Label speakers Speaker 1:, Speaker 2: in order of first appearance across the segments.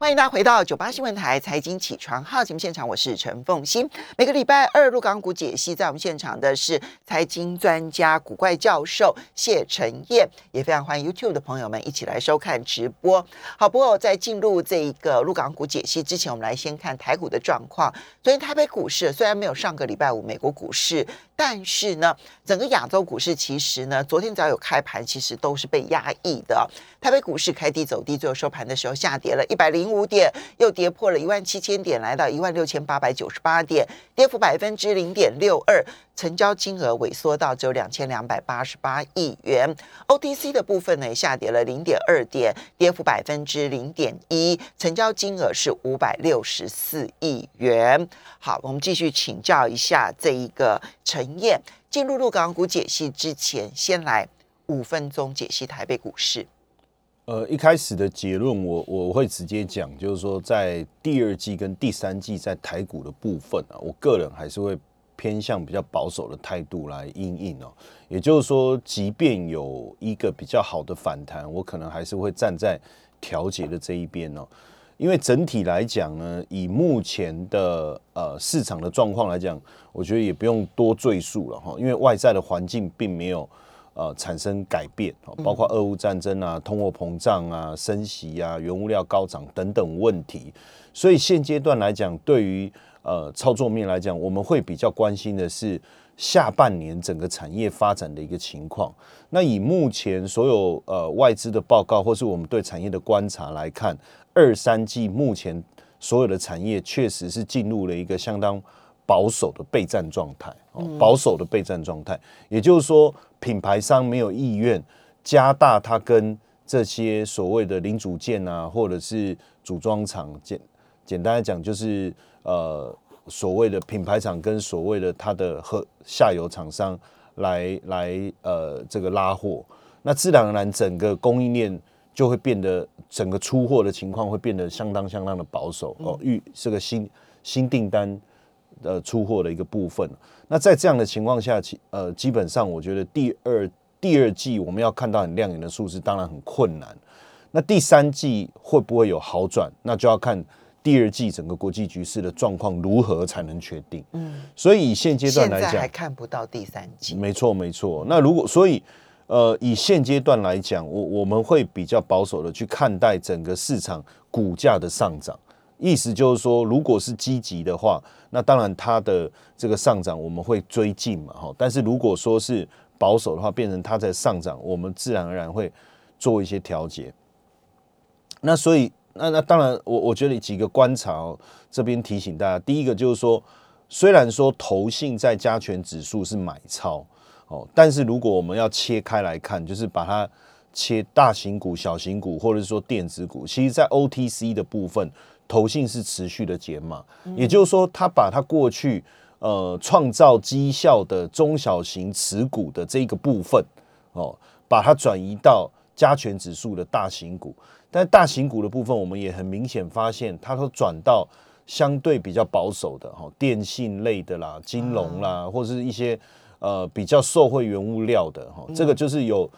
Speaker 1: 欢迎大家回到九八新闻台财经起床号节目现场，我是陈凤欣。每个礼拜二入港股解析，在我们现场的是财经专家古怪教授谢晨燕，也非常欢迎 YouTube 的朋友们一起来收看直播。好，不过在进入这一个入港股解析之前，我们来先看台股的状况。昨天台北股市虽然没有上个礼拜五美国股市，但是呢，整个亚洲股市其实呢，昨天只要有开盘，其实都是被压抑的。台北股市开低走低，最后收盘的时候下跌了一百零。五点又跌破了一万七千点，来到一万六千八百九十八点，跌幅百分之零点六二，成交金额萎缩到只有两千两百八十八亿元。OTC 的部分呢，下跌了零点二点，跌幅百分之零点一，成交金额是五百六十四亿元。好，我们继续请教一下这一个陈燕，进入入港股解析之前，先来五分钟解析台北股市。
Speaker 2: 呃，一开始的结论，我我会直接讲，就是说，在第二季跟第三季在台股的部分啊，我个人还是会偏向比较保守的态度来应应哦。也就是说，即便有一个比较好的反弹，我可能还是会站在调节的这一边哦。因为整体来讲呢，以目前的呃市场的状况来讲，我觉得也不用多赘述了哈，因为外在的环境并没有。呃，产生改变，包括俄乌战争啊、通货膨胀啊、升息啊、原物料高涨等等问题，所以现阶段来讲，对于呃操作面来讲，我们会比较关心的是下半年整个产业发展的一个情况。那以目前所有呃外资的报告，或是我们对产业的观察来看，二三季目前所有的产业确实是进入了一个相当。保守的备战状态，哦保守的备战状态，也就是说，品牌商没有意愿加大它跟这些所谓的零组件啊，或者是组装厂简简单来讲，就是呃所谓的品牌厂跟所谓的它的和下游厂商来来呃这个拉货，那自然而然整个供应链就会变得整个出货的情况会变得相当相当的保守哦，预这个新新订单。呃，出货的一个部分。那在这样的情况下，其呃，基本上我觉得第二第二季我们要看到很亮眼的数字，当然很困难。那第三季会不会有好转？那就要看第二季整个国际局势的状况如何才能确定。嗯，所以以现阶段来讲，
Speaker 1: 还看不到第三季。
Speaker 2: 没错，没错。那如果所以呃，以现阶段来讲，我我们会比较保守的去看待整个市场股价的上涨。意思就是说，如果是积极的话，那当然它的这个上涨我们会追进嘛，哈。但是如果说是保守的话，变成它在上涨，我们自然而然会做一些调节。那所以，那那当然，我我觉得几个观察，哦这边提醒大家，第一个就是说，虽然说投信在加权指数是买超哦，但是如果我们要切开来看，就是把它切大型股、小型股，或者是说电子股，其实在 OTC 的部分。投信是持续的减码，也就是说，它把它过去呃创造绩效的中小型持股的这个部分哦，把它转移到加权指数的大型股。但大型股的部分，我们也很明显发现，它都转到相对比较保守的哈，电信类的啦、金融啦，或者是一些呃比较受惠原物料的哈，这个就是有。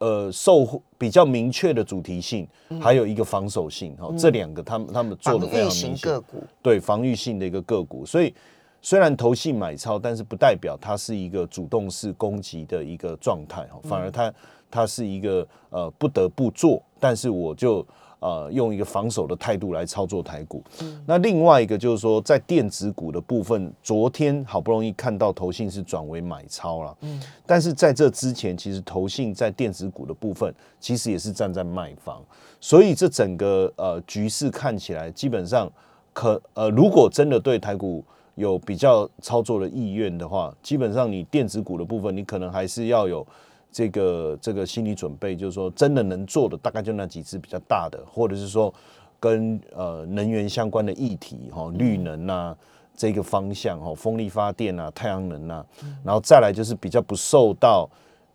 Speaker 2: 呃，受比较明确的主题性，还有一个防守性，哈，这两个他们他们做的非常明显。对防御性的一个个股，所以虽然投信买超，但是不代表它是一个主动式攻击的一个状态，哈，反而它它是一个呃不得不做，但是我就。呃，用一个防守的态度来操作台股。那另外一个就是说，在电子股的部分，昨天好不容易看到投信是转为买超了。嗯，但是在这之前，其实投信在电子股的部分，其实也是站在卖方。所以这整个呃局势看起来，基本上可呃，如果真的对台股有比较操作的意愿的话，基本上你电子股的部分，你可能还是要有。这个这个心理准备，就是说，真的能做的大概就那几只比较大的，或者是说跟呃能源相关的议题，哈，绿能啊这个方向，哈，风力发电啊，太阳能啊，然后再来就是比较不受到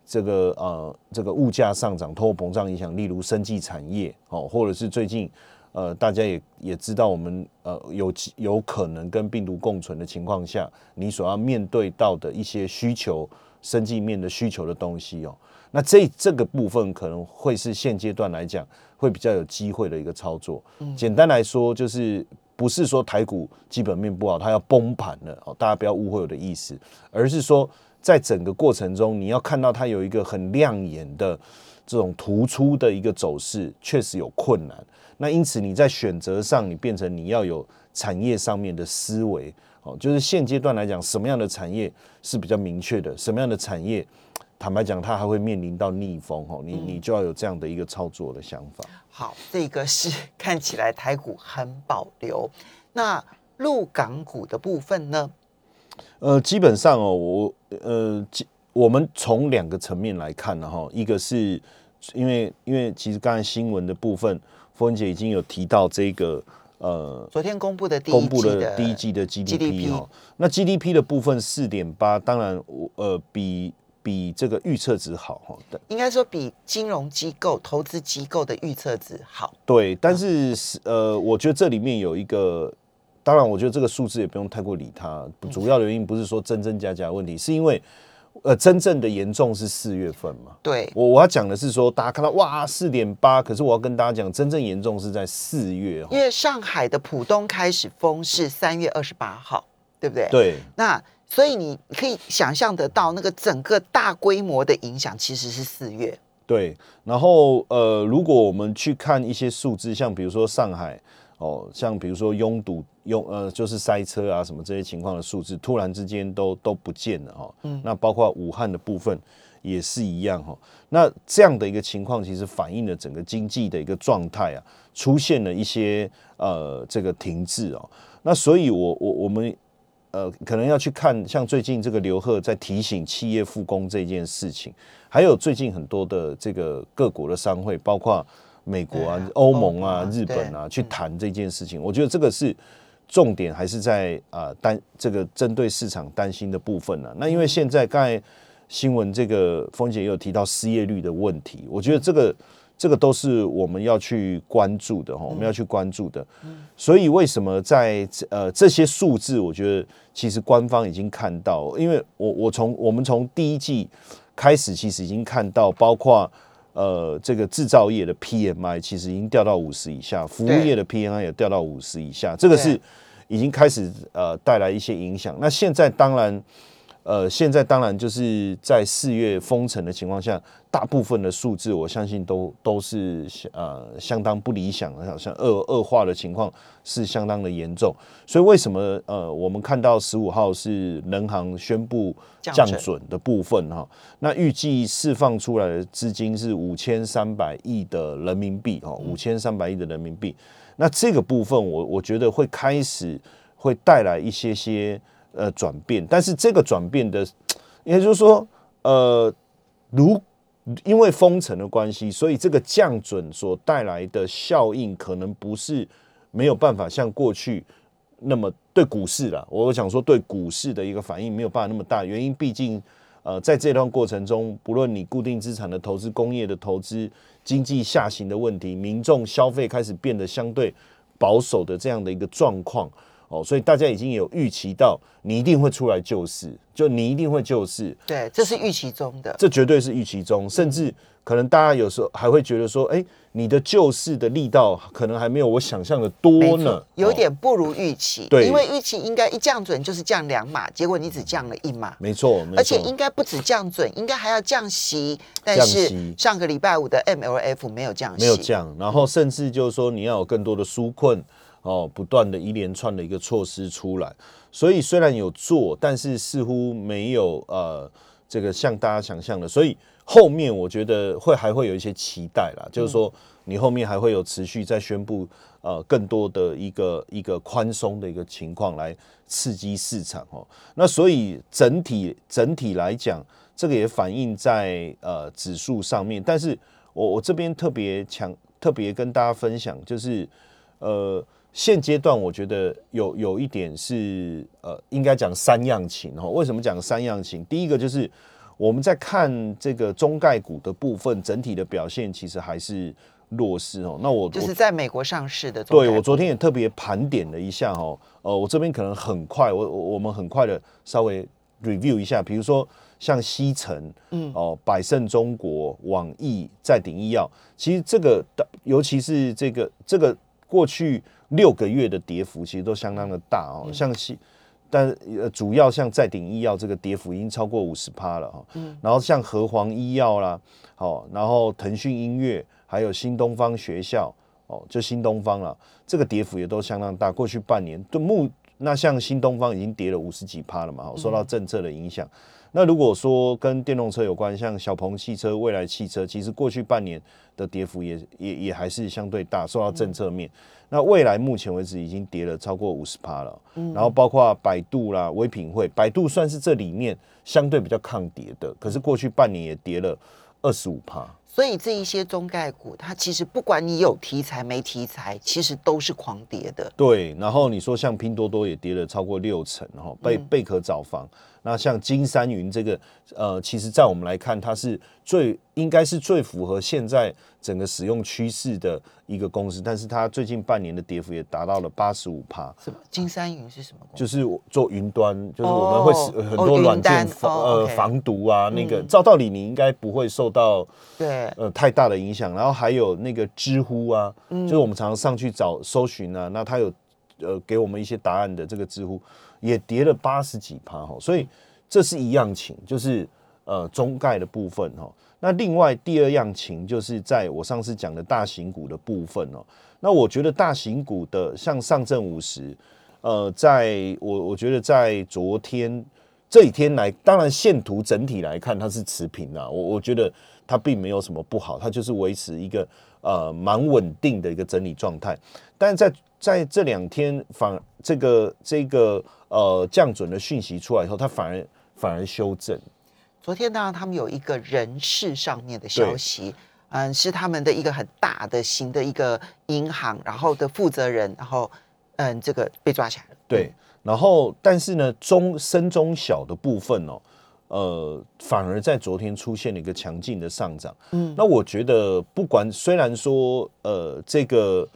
Speaker 2: 这个呃这个物价上涨、通货膨胀影响，例如生技产业，哦，或者是最近呃大家也也知道，我们呃有有可能跟病毒共存的情况下，你所要面对到的一些需求。生计面的需求的东西哦。那这这个部分可能会是现阶段来讲会比较有机会的一个操作。简单来说，就是不是说台股基本面不好，它要崩盘了哦，大家不要误会我的意思，而是说在整个过程中，你要看到它有一个很亮眼的这种突出的一个走势，确实有困难。那因此你在选择上，你变成你要有产业上面的思维哦，就是现阶段来讲，什么样的产业是比较明确的，什么样的产业。坦白讲，它还会面临到逆风哦，你你就要有这样的一个操作的想法。
Speaker 1: 好，这个是 看起来台股很保留。那陆港股的部分呢？
Speaker 2: 呃，基本上哦，我呃，我们从两个层面来看呢哈，一个是因为因为其实刚才新闻的部分，峰姐已经有提到这个
Speaker 1: 呃，昨天公布的
Speaker 2: 公布的第一季的 GDP 哦，那 GDP 的部分四点八，当然我呃比。比这个预测值好哈，
Speaker 1: 应该说比金融机构、投资机构的预测值好。
Speaker 2: 对，但是是呃，我觉得这里面有一个，当然，我觉得这个数字也不用太过理它。主要的原因不是说真真假假问题，是因为呃，真正的严重是四月份嘛。
Speaker 1: 对，
Speaker 2: 我我要讲的是说，大家看到哇四点八，可是我要跟大家讲，真正严重是在四月，
Speaker 1: 因为上海的浦东开始封是三月二十八号，对不对？
Speaker 2: 对，
Speaker 1: 那。所以你可以想象得到，那个整个大规模的影响其实是四月。
Speaker 2: 对，然后呃，如果我们去看一些数字，像比如说上海哦，像比如说拥堵、拥呃，就是塞车啊什么这些情况的数字，突然之间都都不见了哈。嗯。那包括武汉的部分也是一样哈。那这样的一个情况，其实反映了整个经济的一个状态啊，出现了一些呃这个停滞哦。那所以，我我我们。呃，可能要去看像最近这个刘贺在提醒企业复工这件事情，还有最近很多的这个各国的商会，包括美国啊、欧盟啊、日本啊，去谈这件事情。我觉得这个是重点，还是在啊担这个针对市场担心的部分呢？那因为现在刚才新闻这个峰姐也有提到失业率的问题，我觉得这个。这个都是我们要去关注的哈，我们要去关注的。所以为什么在呃这些数字，我觉得其实官方已经看到，因为我我从我们从第一季开始，其实已经看到，包括呃这个制造业的 PMI 其实已经掉到五十以下，服务业的 PMI 也掉到五十以下，这个是已经开始呃带来一些影响。那现在当然。呃，现在当然就是在四月封城的情况下，大部分的数字我相信都都是呃相当不理想，好像恶恶化的情况是相当的严重。所以为什么呃我们看到十五号是人行宣布降准的部分哈？那预计释放出来的资金是五千三百亿的人民币哈，五千三百亿的人民币。那这个部分我我觉得会开始会带来一些些。呃，转变，但是这个转变的，也就是说，呃，如因为封城的关系，所以这个降准所带来的效应，可能不是没有办法像过去那么对股市了。我想说，对股市的一个反应没有办法那么大，原因毕竟，呃，在这段过程中，不论你固定资产的投资、工业的投资、经济下行的问题，民众消费开始变得相对保守的这样的一个状况。哦，所以大家已经有预期到你一定会出来救市，就你一定会救市。
Speaker 1: 对，这是预期中的，
Speaker 2: 这绝对是预期中，甚至可能大家有时候还会觉得说，哎，你的救市的力道可能还没有我想象的多呢，
Speaker 1: 有点不如预期。
Speaker 2: 对，
Speaker 1: 因为预期应该一降准就是降两码，结果你只降了一码。
Speaker 2: 没错，
Speaker 1: 而且应该不止降准，应该还要降息。但是上个礼拜五的 MLF 没有降息，
Speaker 2: 没有降，然后甚至就是说你要有更多的纾困。哦，不断的一连串的一个措施出来，所以虽然有做，但是似乎没有呃，这个像大家想象的，所以后面我觉得会还会有一些期待啦，就是说你后面还会有持续在宣布呃更多的一个一个宽松的一个情况来刺激市场哦。那所以整体整体来讲，这个也反映在呃指数上面，但是我我这边特别强特别跟大家分享，就是呃。现阶段我觉得有有一点是呃，应该讲三样情哈。为什么讲三样情？第一个就是我们在看这个中概股的部分，整体的表现其实还是弱势哦。那我
Speaker 1: 就是在美国上市的，
Speaker 2: 对我昨天也特别盘点了一下哦。呃，我这边可能很快，我我们很快的稍微 review 一下，比如说像西城，嗯，哦，百胜中国、网易、再鼎医药，其实这个尤其是这个这个过去六个月的跌幅，其实都相当的大哦，像西。但呃，主要像在鼎医药这个跌幅已经超过五十趴了哈，嗯，然后像和黄医药啦，好，然后腾讯音乐，还有新东方学校，哦，就新东方了，这个跌幅也都相当大。过去半年，对目那像新东方已经跌了五十几趴了嘛，受到政策的影响。那如果说跟电动车有关，像小鹏汽车、未来汽车，其实过去半年的跌幅也也也还是相对大，受到政策面。那未来目前为止已经跌了超过五十趴了，嗯然后包括百度啦、唯品会，百度算是这里面相对比较抗跌的，可是过去半年也跌了二十五趴。
Speaker 1: 所以这一些中概股，它其实不管你有题材没题材，其实都是狂跌的。
Speaker 2: 对，然后你说像拼多多也跌了超过六成，然后贝贝壳找房。那像金山云这个，呃，其实在我们来看，它是最应该是最符合现在整个使用趋势的一个公司，但是它最近半年的跌幅也达到了八十五趴。
Speaker 1: 什么？金山云是什么？
Speaker 2: 就是做云端，就是我们会使很多软件防呃防毒啊，那个照道理你应该不会受到
Speaker 1: 对
Speaker 2: 呃太大的影响。然后还有那个知乎啊，就是我们常常上去找搜寻啊，那它有呃给我们一些答案的这个知乎。也跌了八十几趴哈，所以这是一样情，就是呃中概的部分哈。那另外第二样情，就是在我上次讲的大型股的部分哦。那我觉得大型股的像上证五十，呃，在我我觉得在昨天这几天来，当然线图整体来看它是持平啊，我我觉得它并没有什么不好，它就是维持一个呃蛮稳定的一个整理状态。但是在在这两天反这个这个。呃，降准的讯息出来以后，它反而反而修正。
Speaker 1: 昨天当然他们有一个人事上面的消息，嗯，是他们的一个很大的型的一个银行，然后的负责人，然后嗯，这个被抓起来了。
Speaker 2: 对，然后但是呢，中深中小的部分哦，呃，反而在昨天出现了一个强劲的上涨。嗯，那我觉得不管虽然说呃这个。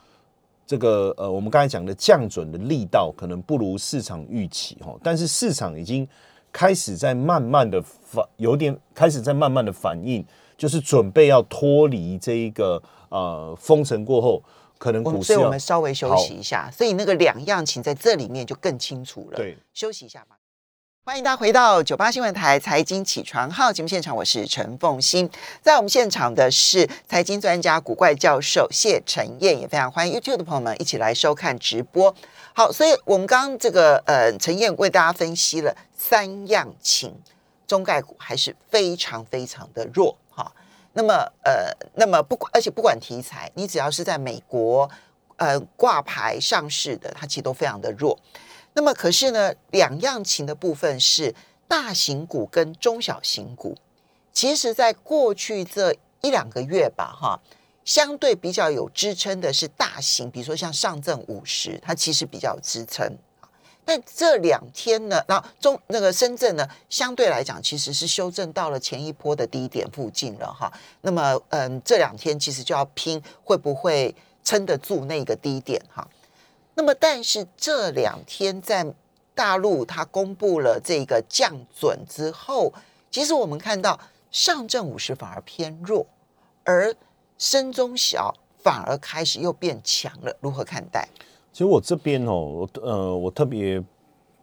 Speaker 2: 这个呃，我们刚才讲的降准的力道可能不如市场预期哈，但是市场已经开始在慢慢的反，有点开始在慢慢的反应，就是准备要脱离这一个呃封城过后，可能股
Speaker 1: 市。所以我们稍微休息一下，所以那个两样情在这里面就更清楚了。
Speaker 2: 对，
Speaker 1: 休息一下嘛。欢迎大家回到九八新闻台财经起床号节目现场，我是陈凤欣。在我们现场的是财经专家古怪教授谢晨燕，也非常欢迎 YouTube 的朋友们一起来收看直播。好，所以我们刚刚这个呃，陈燕为大家分析了三样情，中概股还是非常非常的弱哈。那么呃，那么不管而且不管题材，你只要是在美国呃挂牌上市的，它其实都非常的弱。那么可是呢，两样情的部分是大型股跟中小型股，其实在过去这一两个月吧，哈，相对比较有支撑的是大型，比如说像上证五十，它其实比较有支撑。但这两天呢，然后中那个深圳呢，相对来讲其实是修正到了前一波的低点附近了，哈。那么嗯，这两天其实就要拼会不会撑得住那个低点，哈。那么，但是这两天在大陆，它公布了这个降准之后，其实我们看到上证五十反而偏弱，而深中小反而开始又变强了。如何看待？
Speaker 2: 其实我这边哦，呃，我特别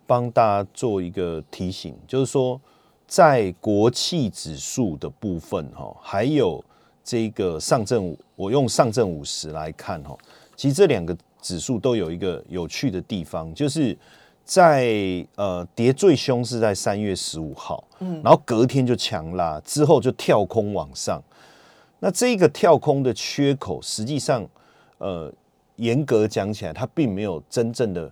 Speaker 2: 帮大家做一个提醒，就是说，在国企指数的部分哈，还有这个上证，我用上证五十来看哈，其实这两个。指数都有一个有趣的地方，就是在呃跌最凶是在三月十五号，嗯，然后隔天就强拉，之后就跳空往上。那这个跳空的缺口，实际上呃严格讲起来，它并没有真正的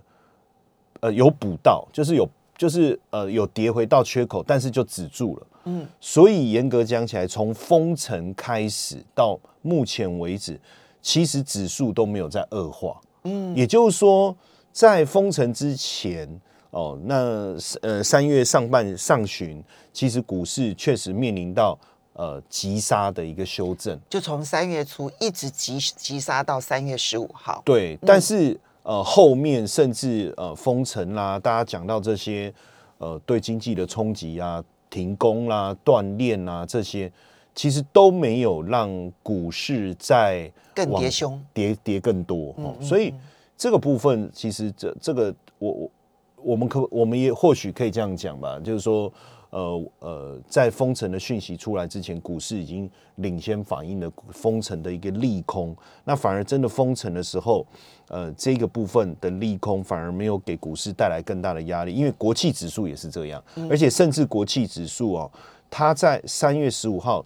Speaker 2: 呃有补到，就是有就是呃有跌回到缺口，但是就止住了，嗯，所以严格讲起来，从封城开始到目前为止，其实指数都没有在恶化。嗯，也就是说，在封城之前，哦，那呃三月上半上旬，其实股市确实面临到呃急杀的一个修正，
Speaker 1: 就从三月初一直急急杀到三月十五号。
Speaker 2: 对，但是呃后面甚至呃封城啦，大家讲到这些。呃对经济的冲击啊、停工啦、锻炼啊这些，其实都没有让股市在
Speaker 1: 更跌凶。
Speaker 2: 跌跌更多所以这个部分其实这这个我我我们可我们也或许可以这样讲吧，就是说。呃呃，在封城的讯息出来之前，股市已经领先反映了封城的一个利空。那反而真的封城的时候，呃，这个部分的利空反而没有给股市带来更大的压力，因为国企指数也是这样，而且甚至国企指数哦，它在三月十五号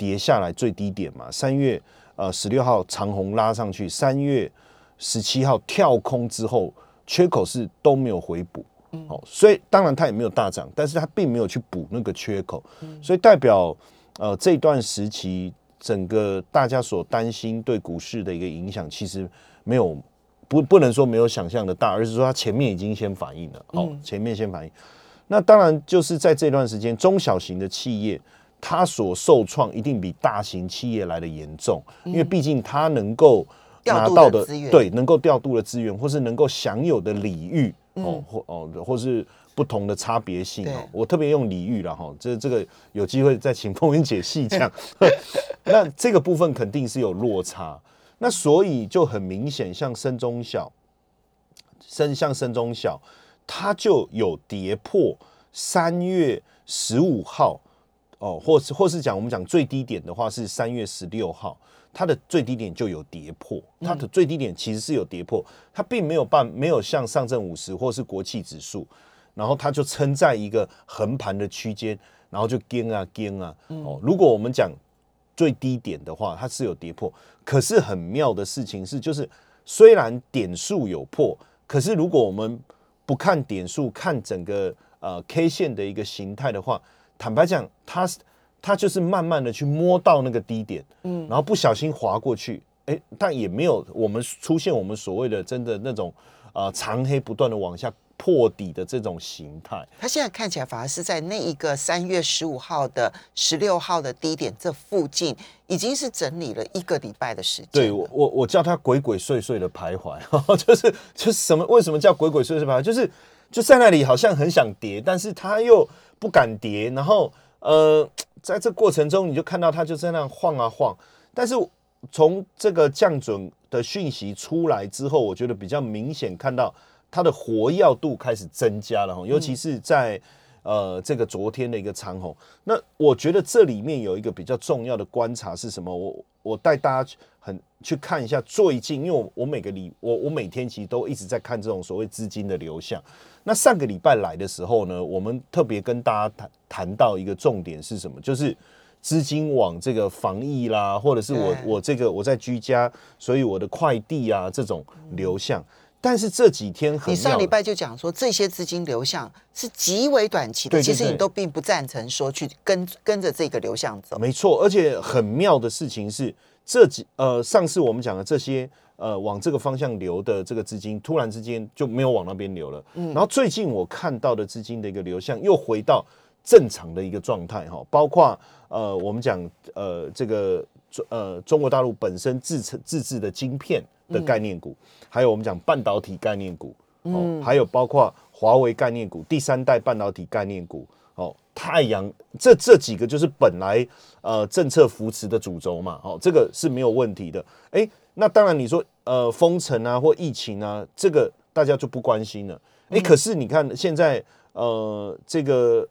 Speaker 2: 跌下来最低点嘛，三月呃十六号长红拉上去，三月十七号跳空之后，缺口是都没有回补。哦，所以当然它也没有大涨，但是它并没有去补那个缺口，所以代表呃这段时期整个大家所担心对股市的一个影响，其实没有不不能说没有想象的大，而是说它前面已经先反应了，哦，前面先反应。那当然就是在这段时间，中小型的企业它所受创一定比大型企业来的严重，因为毕竟它能够拿到的
Speaker 1: 的资源
Speaker 2: 对能够调度的资源，或是能够享有的礼遇哦，或哦或是不同的差别性哦。我特别用礼遇了哈，这这个有机会再请凤云姐细讲。那这个部分肯定是有落差，那所以就很明显，像深中小，深像深中小，它就有跌破三月十五号哦，或是或是讲我们讲最低点的话是三月十六号，它的最低点就有跌破，它的最低点其实是有跌破，它并没有办没有像上证五十或是国企指数，然后它就撑在一个横盘的区间，然后就跟啊跟啊哦，如果我们讲最低点的话，它是有跌破，可是很妙的事情是，就是虽然点数有破，可是如果我们不看点数，看整个呃 K 线的一个形态的话，坦白讲，他是它就是慢慢的去摸到那个低点，嗯，然后不小心滑过去，哎，但也没有我们出现我们所谓的真的那种呃长黑不断的往下破底的这种形态。
Speaker 1: 他现在看起来反而是在那一个三月十五号的十六号的低点这附近，已经是整理了一个礼拜的时间。
Speaker 2: 对我，我我叫他鬼鬼祟祟的徘徊，就是就是什么？为什么叫鬼鬼祟祟徘徊？就是就在那里好像很想跌，但是他又不敢跌，然后呃，在这过程中你就看到它就在那晃啊晃，但是从这个降准的讯息出来之后，我觉得比较明显看到它的活跃度开始增加了哈，尤其是在。呃，这个昨天的一个长虹，那我觉得这里面有一个比较重要的观察是什么？我我带大家很去看一下最近，因为我我每个礼我我每天其实都一直在看这种所谓资金的流向。那上个礼拜来的时候呢，我们特别跟大家谈谈到一个重点是什么？就是资金往这个防疫啦，或者是我我这个我在居家，所以我的快递啊这种流向。但是这几天很
Speaker 1: 你上礼拜就讲说，这些资金流向是极为短期的，
Speaker 2: 对对
Speaker 1: 其实你都并不赞成说去跟跟着这个流向走。
Speaker 2: 没错，而且很妙的事情是，这几呃上次我们讲的这些呃往这个方向流的这个资金，突然之间就没有往那边流了。嗯然后最近我看到的资金的一个流向又回到正常的一个状态哈，包括呃我们讲呃这个呃中国大陆本身自成自制的晶片的概念股，还有我们讲半导体概念股，哦，还有包括华为概念股、第三代半导体概念股。哦，太阳这这几个就是本来呃政策扶持的主轴嘛，哦，这个是没有问题的。哎，那当然你说呃封城啊或疫情啊，这个大家就不关心了。哎、可是你看现在呃这个，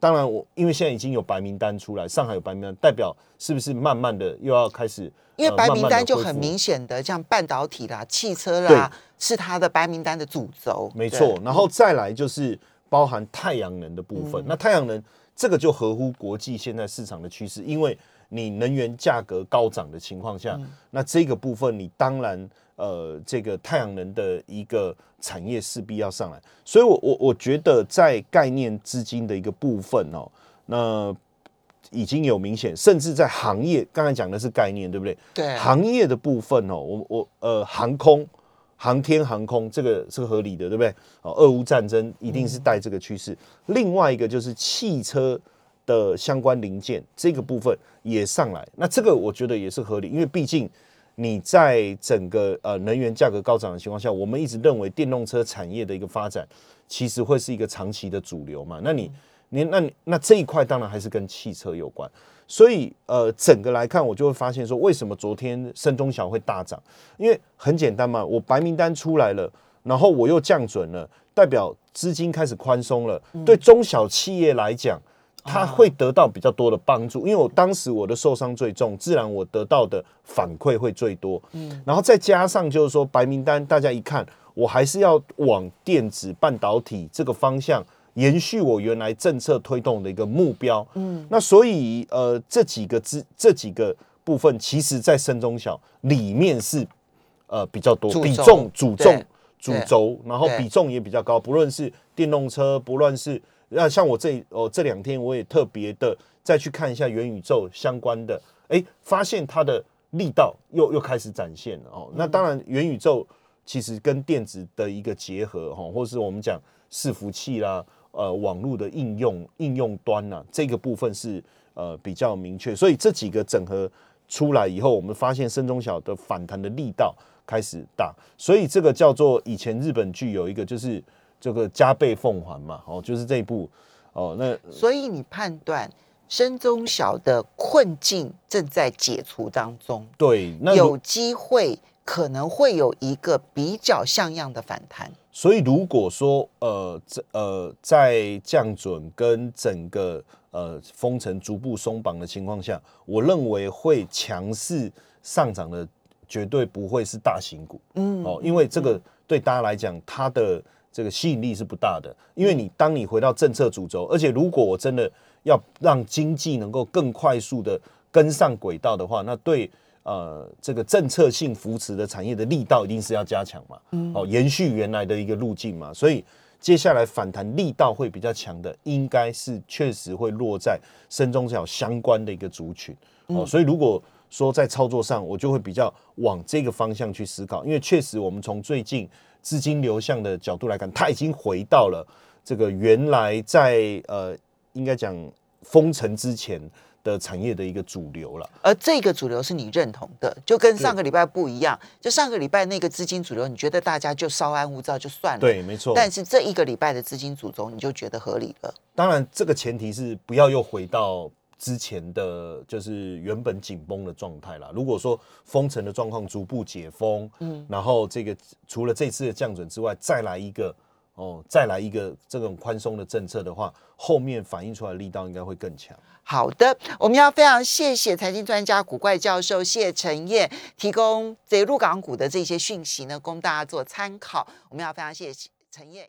Speaker 2: 当然我因为现在已经有白名单出来，上海有白名单，代表是不是慢慢的又要开始？
Speaker 1: 因为白名单就很明显的，像半导体啦、汽车啦，是它的白名单的主轴。
Speaker 2: 没错，然后再来就是包含太阳能的部
Speaker 1: 嗯
Speaker 2: 分。那太阳能这个就合乎国际现在市场的趋势，因为你能源价格高涨的情况
Speaker 1: 嗯
Speaker 2: 下，那这个部分你当然呃这个太阳能的一个产业势必要上来。所以我我我觉得在概念资金的一个部分哦，那已经有明显，甚至在行业，刚才讲的是概念，对不对？
Speaker 1: 对
Speaker 2: 行业的部分哦，我我呃航空、航天航空这个是合理的，对不对？哦，俄乌战争一定是带这个趋势。另外一个就是汽车的相关零件这个部分也上来，那这个我觉得也是合理，因为毕竟你在整个呃能源价格高涨的情况下，我们一直认为电动车产业的一个发展，其实会是一个长期的主流嘛。那你你那你那这一块当然还是跟汽车有关。所以呃，整个来看，我就会发现说，为什么昨天深中小会大涨？因为很简单嘛，我白名单出来了，然后我又降准了，代表资金开始宽松了。对中小企业来讲，它会得到比较多的帮助，因为我当时我的受伤最重，自然我得到的反馈会最多。嗯，然后再加上就是说白名单，大家一看，我还是要往电子半导体这个方向。延续我原来政策推动的一个目标，嗯，那所以呃这几个资这几个部分，其实在深中小里面是呃比较多比重主重主轴，然后比重也比较高，不论是电动车，不论是那像我这哦这两天我也特别的再去看一下元宇宙相关的，哎，发现它的力道又又开始展现了哦。那当然元宇宙其实跟电子的一个结合哈，或是我们讲伺服器啦。呃，网络的应用应用端呢，这个部分是呃比较明确，所以这几个整合出来以后，我们发现深中小的反弹的力道开始大，所以这个叫做以前日本剧有一个就是这个加倍奉还嘛，哦，就是这一部哦，那
Speaker 1: 所以你判断深中小的困境正在解除当中，
Speaker 2: 对，那
Speaker 1: 有机会可能会有一个比较像样的反弹。
Speaker 2: 所以如果说呃这呃在降准跟整个呃封城逐步松绑的情况下，我认为会强势上涨的绝对不会是大型股，嗯哦，因为这个对大家来讲，它的这个吸引力是不大的。因为你当你回到政策主轴，而且如果我真的要让经济能够更快速的跟上轨道的话，那对。呃，这个政策性扶持的产业的力道一定是要加强嘛，哦，延续原来的一个路径嘛，所以接下来反弹力道会比较强的，应该是确实会落在深中小相关的一个族群。哦，所以如果说在操作上，我就会比较往这个方向去思考，因为确实我们从最近资金流向的角度来看，它已经回到了这个原来在呃，应该讲封城之前。的产业的一个主流了，
Speaker 1: 而这个主流是你认同的，就跟上个礼拜不一样。就上个礼拜那个资金主流，你觉得大家就稍安勿躁就算了，
Speaker 2: 对，没错。
Speaker 1: 但是这一个礼拜的资金主轴，你就觉得合理了。
Speaker 2: 当然，这个前提是不要又回到之前的就是原本紧绷的状态啦。如果说封城的状况逐步解封，嗯，然后这个除了这次的降准之外，再来一个哦，再来一个这种宽松的政策的话，后面反映出来的力道应该会更强。
Speaker 1: 好的，我们要非常谢谢财经专家古怪教授谢晨燕提供这入港股的这些讯息呢，供大家做参考。我们要非常谢谢陈燕。